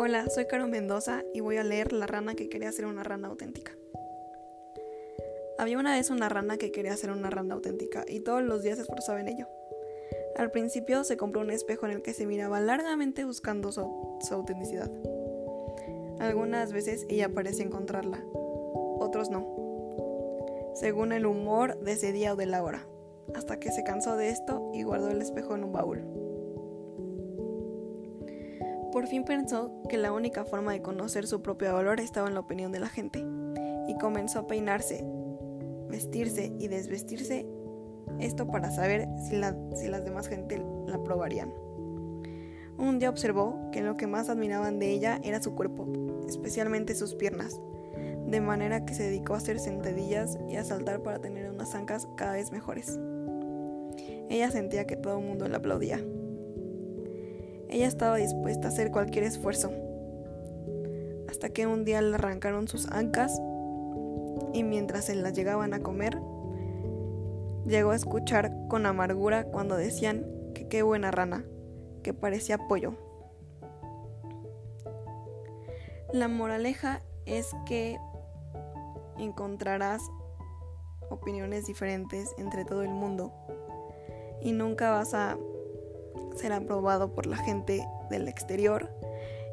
Hola, soy Caro Mendoza y voy a leer La rana que quería ser una rana auténtica. Había una vez una rana que quería ser una rana auténtica y todos los días se esforzaba en ello. Al principio se compró un espejo en el que se miraba largamente buscando su, su autenticidad. Algunas veces ella parecía encontrarla, otros no, según el humor de ese día o de la hora, hasta que se cansó de esto y guardó el espejo en un baúl. Por fin pensó que la única forma de conocer su propio valor estaba en la opinión de la gente, y comenzó a peinarse, vestirse y desvestirse, esto para saber si, la, las demás gente la aprobarían. Un día observó que lo que más admiraban de ella era su cuerpo, especialmente sus piernas, de manera que se dedicó a hacer sentadillas y a saltar para tener unas ancas cada vez mejores. Ella sentía que todo el mundo la aplaudía. Ella estaba dispuesta a hacer cualquier esfuerzo, hasta que un día le arrancaron sus ancas y mientras se las llegaban a comer, llegó a escuchar con amargura cuando decían que qué buena rana, que parecía pollo. La moraleja es que encontrarás opiniones diferentes entre todo el mundo y nunca vas a ser aprobado por la gente del exterior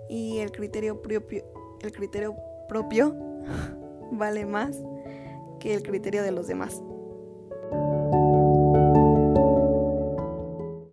y el criterio propio, el criterio propio vale más que el criterio de los demás.